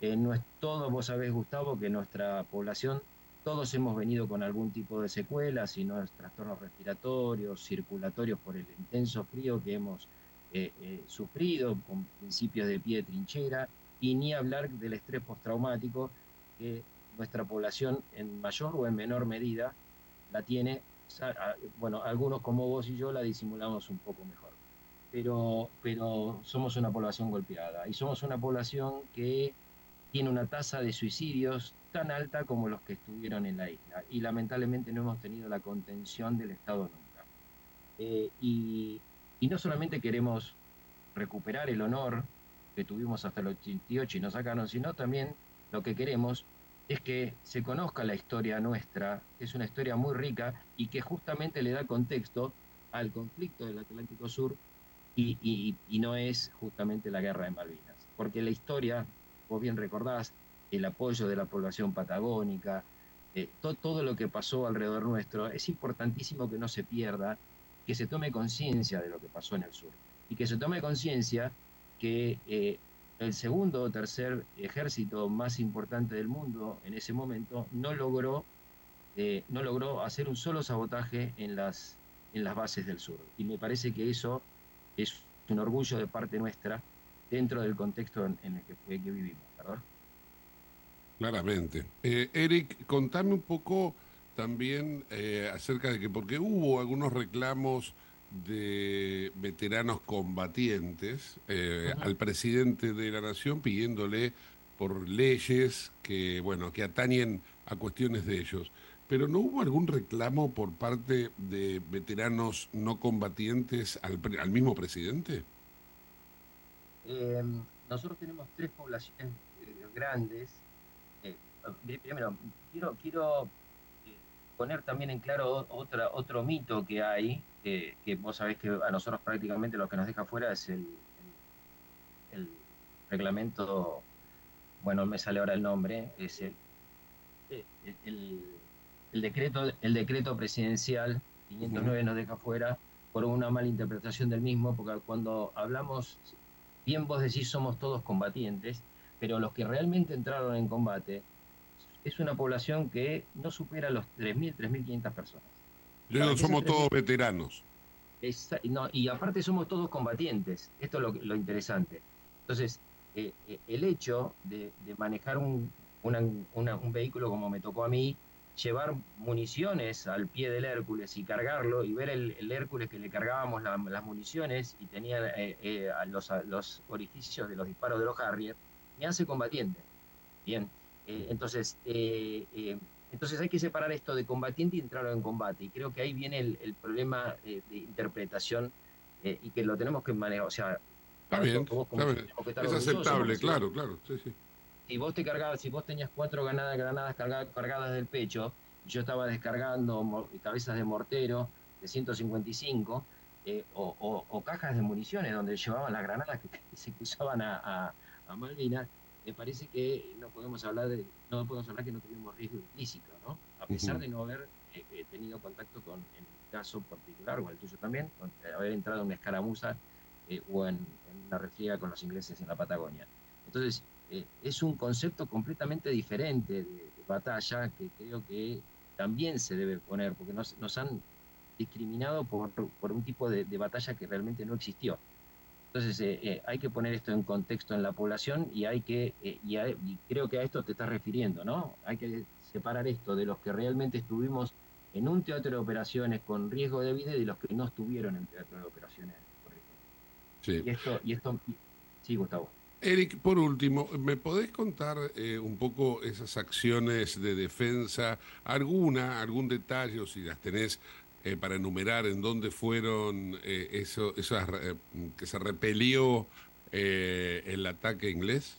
Eh, no es todo, vos sabés, Gustavo, que nuestra población, todos hemos venido con algún tipo de secuelas, y no es trastornos respiratorios, circulatorios por el intenso frío que hemos eh, sufrido, con principios de pie de trinchera, y ni hablar del estrés postraumático que nuestra población en mayor o en menor medida la tiene, bueno, algunos como vos y yo la disimulamos un poco mejor pero, pero somos una población golpeada y somos una población que tiene una tasa de suicidios tan alta como los que estuvieron en la isla. Y lamentablemente no hemos tenido la contención del Estado nunca. Eh, y, y, no solamente queremos recuperar el honor que tuvimos hasta el 88 y nos sacaron, sino también lo que queremos es que se conozca la historia nuestra, que es una historia muy rica y que justamente le da contexto al conflicto del Atlántico Sur y, no es justamente la guerra de Malvinas. Porque la historia, vos bien recordás, el apoyo de la población patagónica, eh, todo lo que pasó alrededor nuestro, es importantísimo que no se pierda, que se tome conciencia de lo que pasó en el sur y que se tome conciencia que eh, el segundo o tercer ejército más importante del mundo en ese momento no logró, eh, no logró hacer un solo sabotaje en las, en las bases del sur. Y me parece que eso es un orgullo de parte nuestra dentro del contexto en, el que, que vivimos, ¿verdad? Claramente. Eh, Eric, contame un poco también eh, acerca de que, porque hubo algunos reclamos de veteranos combatientes eh, al presidente de la nación pidiéndole por leyes que, bueno, que atañen a cuestiones de ellos. Pero ¿no hubo algún reclamo por parte de veteranos no combatientes al, mismo presidente? nosotros tenemos tres poblaciones grandes primero, quiero, quiero eh, poner también en claro otra, otro mito que hay, que vos sabés que a nosotros prácticamente lo que nos deja fuera es el, reglamento, bueno, me sale ahora el nombre, es el, el decreto, el decreto presidencial 509 nos deja fuera por una mala interpretación del mismo, porque cuando hablamos, bien vos decís somos todos combatientes, pero los que realmente entraron en combate es una población que no supera los 3.000, 3.500 personas. Luego somos todos veteranos. no, y aparte somos todos combatientes. Esto es lo, interesante. Entonces, eh, eh, el hecho de, manejar un, un vehículo como me tocó a mí, llevar municiones al pie del Hércules y cargarlo y ver el, Hércules que le cargábamos las municiones y tenía eh, los, los orificios de los disparos de los Harrier, me hace combatiente. Bien, eh, entonces, eh, eh, entonces hay que separar esto de combatiente y entrar en combate. Y creo que ahí viene el, problema de interpretación y que lo tenemos que manejar. O sea, está bien, es aceptable, claro, claro. Sí, sí. Si vos te cargabas, si vos tenías cuatro granadas, granadas cargadas, del pecho, y yo estaba descargando cabezas de mortero de 155, o, cajas de municiones donde llevaban las granadas que, se usaban a, a Malvinas, me parece que no podemos hablar de no podemos hablar que no tuvimos riesgo implícito, ¿no? A pesar de no haber eh, eh, tenido contacto con, en el caso particular, o el tuyo también, con, eh, haber entrado en una escaramuza o en, una refriega con los ingleses en la Patagonia. Entonces, es un concepto completamente diferente de, batalla que creo que también se debe poner, porque nos, nos han discriminado por, por un tipo de, de batalla que realmente no existió. Entonces eh, eh, hay que poner esto en contexto en la población y hay que, eh, y, creo que a esto te estás refiriendo, ¿no? Hay que separar esto de los que realmente estuvimos en un teatro de operaciones con riesgo de vida y de los que no estuvieron en teatro de operaciones con riesgo. Sí. Y esto, y esto, sí, Gustavo. Eric, por último, ¿me podés contar un poco esas acciones de defensa? ¿Alguna, algún detalle, si las tenés eh, para enumerar en dónde fueron eh, eso, esas, eh, que se repelió el ataque inglés?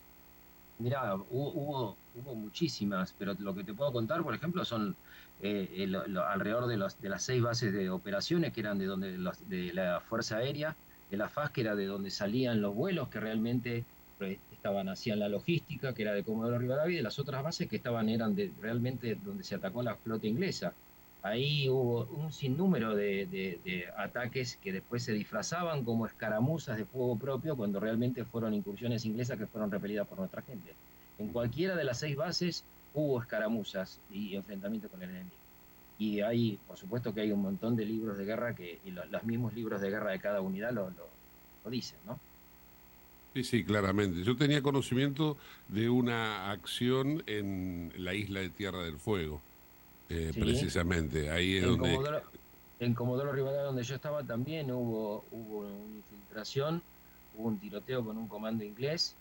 Mira, hubo, hubo, muchísimas, pero lo que te puedo contar, por ejemplo, son alrededor de, los, de las seis bases de operaciones que eran de, donde, de la Fuerza Aérea, de la FAS, que era de donde salían los vuelos, que realmente estaban hacían la logística, que era de Comodoro Rivadavia, y las otras bases que estaban eran de realmente donde se atacó la flota inglesa. Ahí hubo un sinnúmero de, ataques que después se disfrazaban como escaramuzas de fuego propio cuando realmente fueron incursiones inglesas que fueron repelidas por nuestra gente. En cualquiera de las seis bases hubo escaramuzas y enfrentamientos con el enemigo. Y hay, por supuesto que hay un montón de libros de guerra que los mismos libros de guerra de cada unidad lo, lo dicen, ¿no? Sí, sí, claramente. Yo tenía conocimiento de una acción en la isla de Tierra del Fuego eh, precisamente. Ahí es en donde... Comodoro, en Comodoro Rivadavia, donde yo estaba, también hubo, hubo una infiltración, hubo un tiroteo con un comando inglés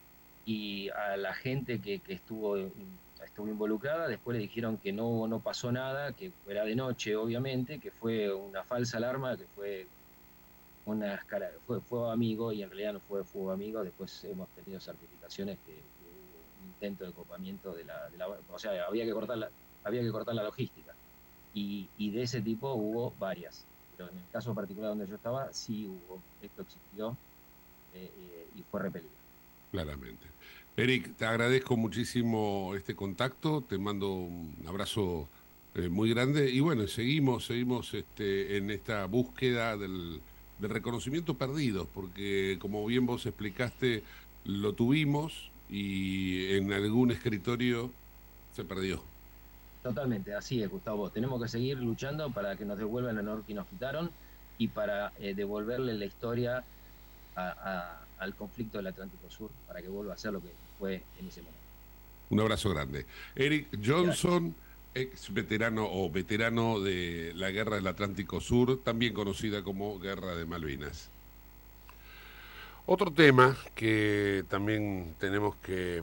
y a la gente que, estuvo, estuvo involucrada después le dijeron que no, no pasó nada, que era de noche obviamente, que fue una falsa alarma, que fue una escala, fue fuego amigo y en realidad no fue fuego amigo, después hemos tenido certificaciones que, hubo un intento de copamiento de la, o sea, había que cortar la, había que cortar la logística y, y de ese tipo hubo varias, pero en el caso particular donde yo estaba sí hubo, esto existió eh, eh, y fue repelido. Claramente. Eric, te agradezco muchísimo este contacto, te mando un abrazo eh, muy grande y bueno, seguimos, seguimos este, en esta búsqueda del, reconocimiento perdido, porque como bien vos explicaste, lo tuvimos y en algún escritorio se perdió. Totalmente, así es, Gustavo. Tenemos que seguir luchando para que nos devuelvan el honor que nos quitaron y para eh, devolverle la historia al conflicto del Atlántico Sur, para que vuelva a ser lo que fue en ese momento. Un abrazo grande. Eric Johnson, ex veterano o veterano de la Guerra del Atlántico Sur, también conocida como Guerra de Malvinas. Otro tema que también tenemos que,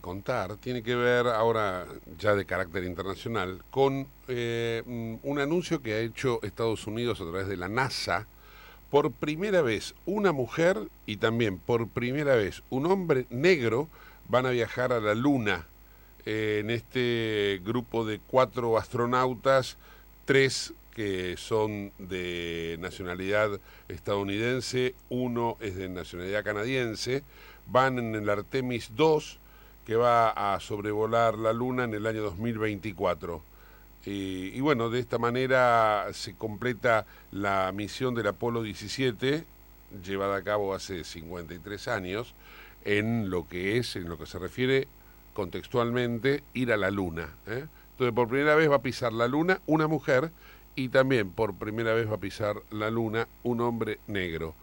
contar tiene que ver ahora ya de carácter internacional con eh, un anuncio que ha hecho Estados Unidos a través de la NASA. Por primera vez una mujer y también por primera vez un hombre negro van a viajar a la Luna. En este grupo de cuatro astronautas, tres que son de nacionalidad estadounidense, uno es de nacionalidad canadiense, van en el Artemis 2, que va a sobrevolar la Luna en el año 2024. y bueno, de esta manera se completa la misión del Apolo 17, llevada a cabo hace 53 años, en lo que es, en lo que se refiere contextualmente, ir a la luna. ¿eh? Entonces, por primera vez va a pisar la luna una mujer y también por primera vez va a pisar la luna un hombre negro.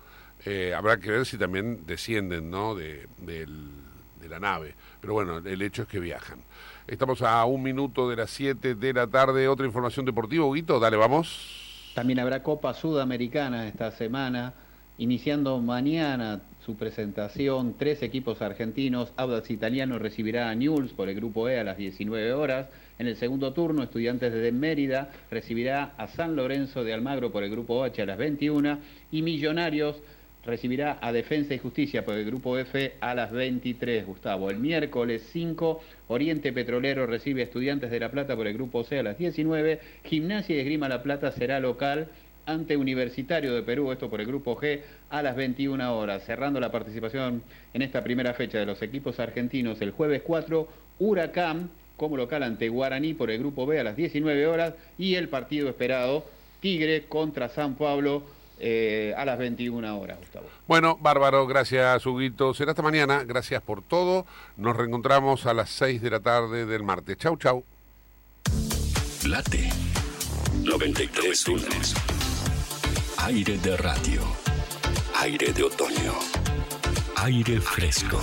Eh, habrá que ver si también descienden ¿no? de, de la nave. Pero bueno, el hecho es que viajan. Estamos a un minuto de las 7 de la tarde. Otra información deportiva, Huguito, dale, vamos. También habrá Copa Sudamericana esta semana, iniciando mañana su presentación. Tres equipos argentinos. Audax Italiano recibirá a Newell's por el grupo E a las 19 horas. En el segundo turno, Estudiantes de Mérida recibirá a San Lorenzo de Almagro por el grupo H a las 21. Y Millonarios recibirá a Defensa y Justicia por el grupo F a las 23, Gustavo. El miércoles 5, Oriente Petrolero recibe a Estudiantes de La Plata por el grupo C a las 19. Gimnasia y Esgrima La Plata será local ante Universitario de Perú, esto por el Grupo G, a las 21 horas. Cerrando la participación en esta primera fecha de los equipos argentinos, el jueves 4, Huracán como local ante Guaraní por el Grupo B a las 19 horas y el partido esperado, Tigre contra San Pablo. Eh, a las 21 horas, Gustavo. Bueno, bárbaro, gracias, Huguito. Será hasta mañana, gracias por todo. Nos reencontramos a las 6 de la tarde del martes. Chau, chau. Late 93 Aire de radio. Aire de otoño. Aire fresco.